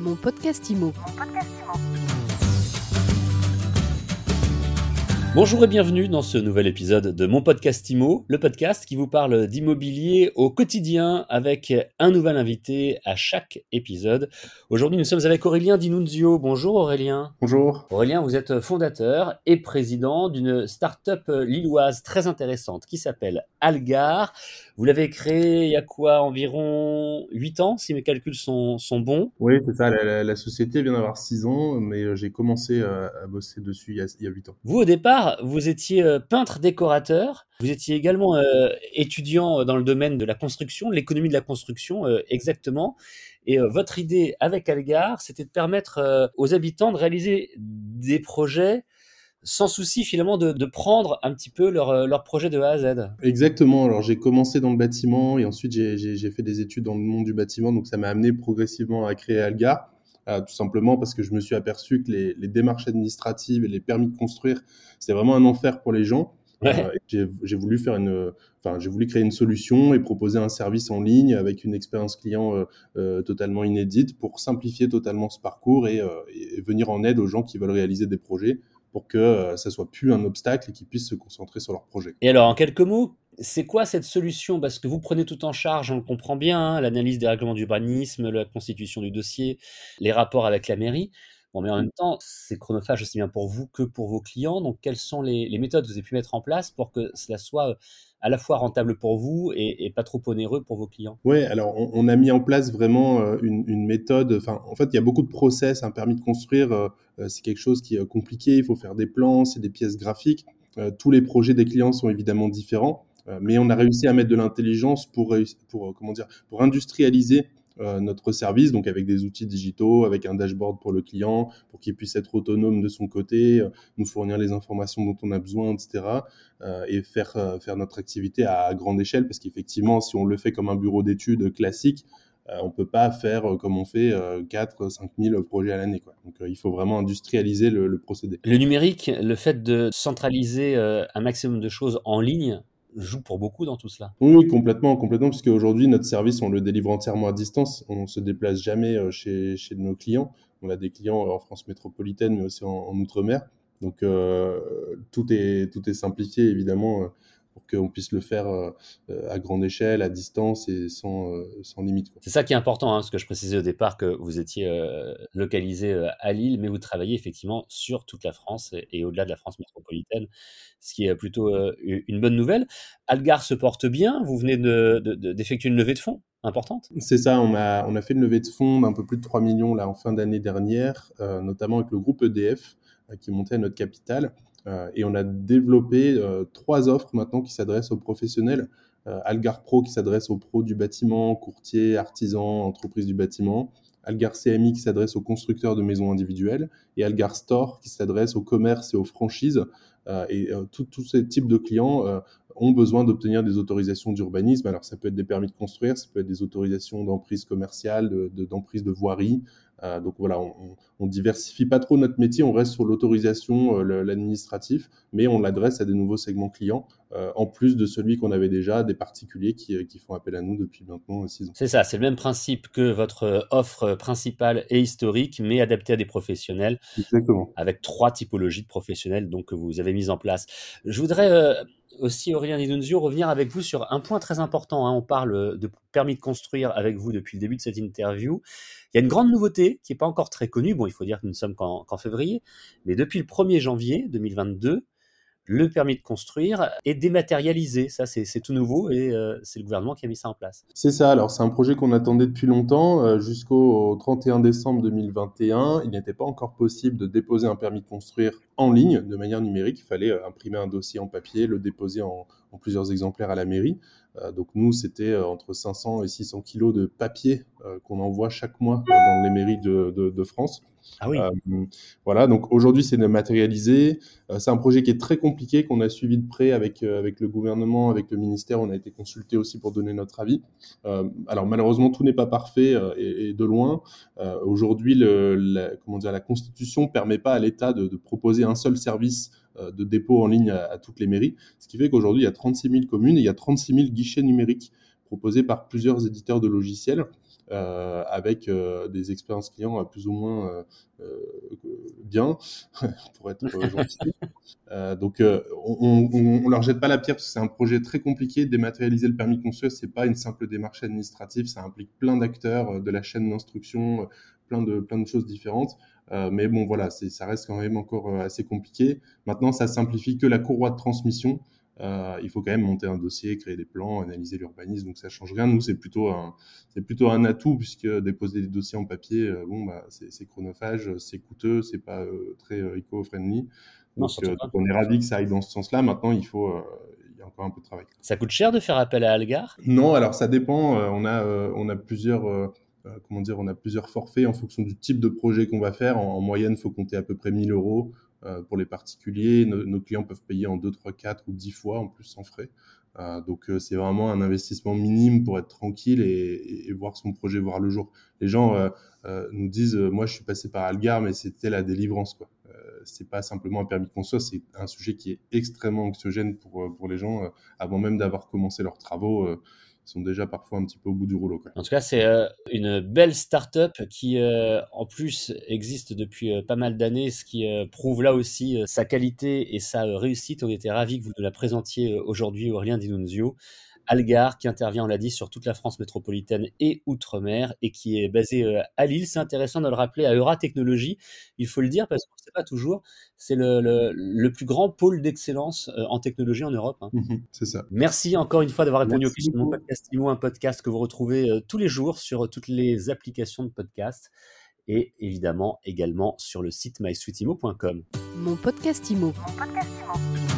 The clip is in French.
Mon podcast IMO. Bonjour et bienvenue dans ce nouvel épisode de mon podcast IMO, le podcast qui vous parle d'immobilier au quotidien avec un nouvel invité à chaque épisode. Aujourd'hui, nous sommes avec Aurélien Dinunzio. Bonjour Aurélien. Bonjour. Aurélien, vous êtes fondateur et président d'une start-up lilloise très intéressante qui s'appelle Algar. Vous l'avez créée il y a quoi Environ 8 ans, si mes calculs sont, sont bons? Oui, c'est ça. La, la, société vient d'avoir 6 ans, mais euh, j'ai commencé à, à, bosser dessus il y, a, il y, a, 8 ans. Vous, au départ, vous étiez euh, peintre décorateur. Vous étiez également euh, étudiant dans le domaine de la construction, l'économie de la construction, euh, exactement. Et euh, votre idée avec Algar, c'était de permettre euh, aux habitants de réaliser des projets sans souci finalement de, de, prendre un petit peu leur, leur projet de A à Z. Exactement. Alors j'ai commencé dans le bâtiment et ensuite j'ai fait des études dans le monde du bâtiment, donc ça m'a amené progressivement à créer Algar. Euh, tout simplement parce que je me suis aperçu que les, les, démarches administratives et les permis de construire, c'était vraiment un enfer pour les gens. Ouais. Euh, j'ai voulu faire une, enfin, j'ai voulu créer une solution et proposer un service en ligne avec une expérience client euh, euh, totalement inédite pour simplifier totalement ce parcours et, et, venir en aide aux gens qui veulent réaliser des projets pour que ça soit plus un obstacle et qu'ils puissent se concentrer sur leur projet. Et alors, en quelques mots, c'est quoi cette solution? Parce que vous prenez tout en charge, on le comprend bien, hein, l'analyse des règlements d'urbanisme, la constitution du dossier, les rapports avec la mairie. Bon, mais en même temps, c'est chronophage aussi bien pour vous que pour vos clients. Donc, quelles sont les, les, méthodes que vous avez pu mettre en place pour que cela soit à la fois rentable pour vous et, et pas trop onéreux pour vos clients? Oui, alors on, on, a mis en place vraiment euh, une, une méthode. Enfin, en fait, il y a beaucoup de process. Un permis de construire, euh, c'est quelque chose qui est compliqué. Il faut faire des plans, c'est des pièces graphiques. Euh, tous les projets des clients sont évidemment différents, euh, mais on a réussi à mettre de l'intelligence pour, euh, comment dire, pour industrialiser euh, notre service, donc avec des outils digitaux, avec un dashboard pour le client, pour qu'il puisse être autonome de son côté, euh, nous fournir les informations dont on a besoin, etc. Euh, et faire, notre activité à grande échelle, parce qu'effectivement, si on le fait comme un bureau d'études classique, on ne peut pas faire comme on fait 4 5 000 projets à l'année. Donc il faut vraiment industrialiser le, procédé. Le numérique, le fait de centraliser un maximum de choses en ligne, joue pour beaucoup dans tout cela. Oui, complètement, complètement, puisque aujourd'hui notre service on le délivre entièrement à distance, on ne se déplace jamais chez, chez nos clients. On a des clients en France métropolitaine, mais aussi en, outre-mer. Donc euh, tout est tout est simplifié évidemment qu'on puisse le faire euh, à grande échelle, à distance et sans, euh, sans limite. C'est ça qui est important, hein, ce que je précisais au départ, que vous étiez euh, localisé à Lille, mais vous travaillez effectivement sur toute la France et, et au-delà de la France métropolitaine, ce qui est plutôt euh, une bonne nouvelle. Algar se porte bien, vous venez d'effectuer de, de, une levée de fonds importante? C'est ça, on a, on a fait une levée de fonds d'un peu plus de 3 millions là, en fin d'année dernière, euh, notamment avec le groupe EDF qui montait à notre capital. Euh, et on a développé euh, trois offres maintenant qui s'adressent aux professionnels. Euh, Algar Pro qui s'adresse aux pros du bâtiment, courtiers, artisans, entreprises du bâtiment. Algar CMI qui s'adresse aux constructeurs de maisons individuelles. Et Algar Store qui s'adresse aux commerces et aux franchises. et tous ces types de clients ont besoin d'obtenir des autorisations d'urbanisme. Alors ça peut être des permis de construire, ça peut être des autorisations d'emprise commerciale, d'emprise de, de, de voirie, euh, donc voilà, on, on, diversifie pas trop notre métier, on reste sur l'autorisation, euh, l'administratif, mais on l'adresse à des nouveaux segments clients, euh, en plus de celui qu'on avait déjà, des particuliers qui, qui, font appel à nous depuis maintenant 6 ans. C'est ça, c'est le même principe que votre offre principale et historique, mais adaptée à des professionnels. Exactement. Avec trois typologies de professionnels donc, que vous avez mises en place. Je voudrais aussi, Aurélien Didonzio, revenir avec vous sur un point très important. Hein. On parle de permis de construire avec vous depuis le début de cette interview. Il y a une grande nouveauté qui n'est pas encore très connue. Bon, il faut dire que nous ne sommes qu'en qu février, mais depuis le 1er janvier 2022, le permis de construire est dématérialisé. Ça, c'est tout nouveau et euh, c'est le gouvernement qui a mis ça en place. C'est ça. Alors, c'est un projet qu'on attendait depuis longtemps. Euh, Jusqu'au 31 décembre 2021, il n'était pas encore possible de déposer un permis de construire en ligne de manière numérique. Il fallait euh, imprimer un dossier en papier, le déposer en, en plusieurs exemplaires à la mairie. Euh, donc nous, c'était euh, entre 500 et 600 kilos de papier euh, qu'on envoie chaque mois dans les mairies de, de, de France. Ah oui. Euh, voilà, donc aujourd'hui c'est matérialisé. Euh, c'est un projet qui est très compliqué, qu'on a suivi de près avec, euh, avec le gouvernement, avec le ministère. On a été consulté aussi pour donner notre avis. alors malheureusement tout n'est pas parfait et, et, de loin. aujourd'hui, la, comment dire, la Constitution permet pas à l'État de, de, proposer un seul service de dépôt en ligne à, à toutes les mairies, ce qui fait qu'aujourd'hui il y a 36 000 communes et il y a 36 000 guichets numériques proposés par plusieurs éditeurs de logiciels. avec des expériences clients plus ou moins bien, pour être gentil. donc, on, on, leur jette pas la pierre parce que c'est un projet très compliqué. Dématérialiser le permis de construire, c'est pas une simple démarche administrative, ça implique plein d'acteurs de la chaîne d'instruction, plein de plein de choses différentes. mais bon, voilà, ça reste quand même encore assez compliqué. Maintenant, ça simplifie que la courroie de transmission. Euh, il faut quand même monter un dossier, créer des plans, analyser l'urbanisme, donc ça change rien. Nous, c'est plutôt un, c'est plutôt un atout puisque déposer des dossiers en papier, euh, bon, bah, c'est chronophage, c'est coûteux, c'est pas euh, très eco-friendly. Donc, on est ravi que ça aille dans ce sens-là. Maintenant, il faut, il y a encore un peu de travail. Ça coûte cher de faire appel à Algar? Non, alors ça dépend. on a, on a plusieurs. Comment dire, on a plusieurs forfaits en fonction du type de projet qu'on va faire. En, en moyenne, il faut compter à peu près 1000 euros. Euh, pour les particuliers, nos, clients peuvent payer en 2, 3, 4 ou 10 fois en plus sans frais. Euh, donc euh, c'est vraiment un investissement minime pour être tranquille et, voir son projet voir le jour. Les gens nous disent, moi je suis passé par Algar, mais c'était la délivrance quoi. c'est pas simplement un permis de construire, c'est un sujet qui est extrêmement anxiogène pour pour les gens avant même d'avoir commencé leurs travaux sont déjà parfois un petit peu au bout du rouleau. En tout cas, c'est euh, une belle start-up qui, euh, en plus, existe depuis euh, pas mal d'années, ce qui prouve là aussi sa qualité et sa réussite. On était ravis que vous nous la présentiez aujourd'hui, Aurélien Dinunzio. Algar, qui intervient, on l'a dit, sur toute la France métropolitaine et outre-mer, et qui est basé euh, à Lille. C'est intéressant de le rappeler à Eura Technologies, il faut le dire, parce qu'on ne sait pas toujours, c'est le, plus grand pôle d'excellence euh, en technologie en Europe. Hein. Mmh c'est ça. Merci encore une fois d'avoir répondu aux questions de mon podcast Imo, un podcast que vous retrouvez euh, tous les jours sur toutes les applications de podcast et évidemment également sur le site mysweetimo.com. Mon podcast Imo. Mon podcast Imo.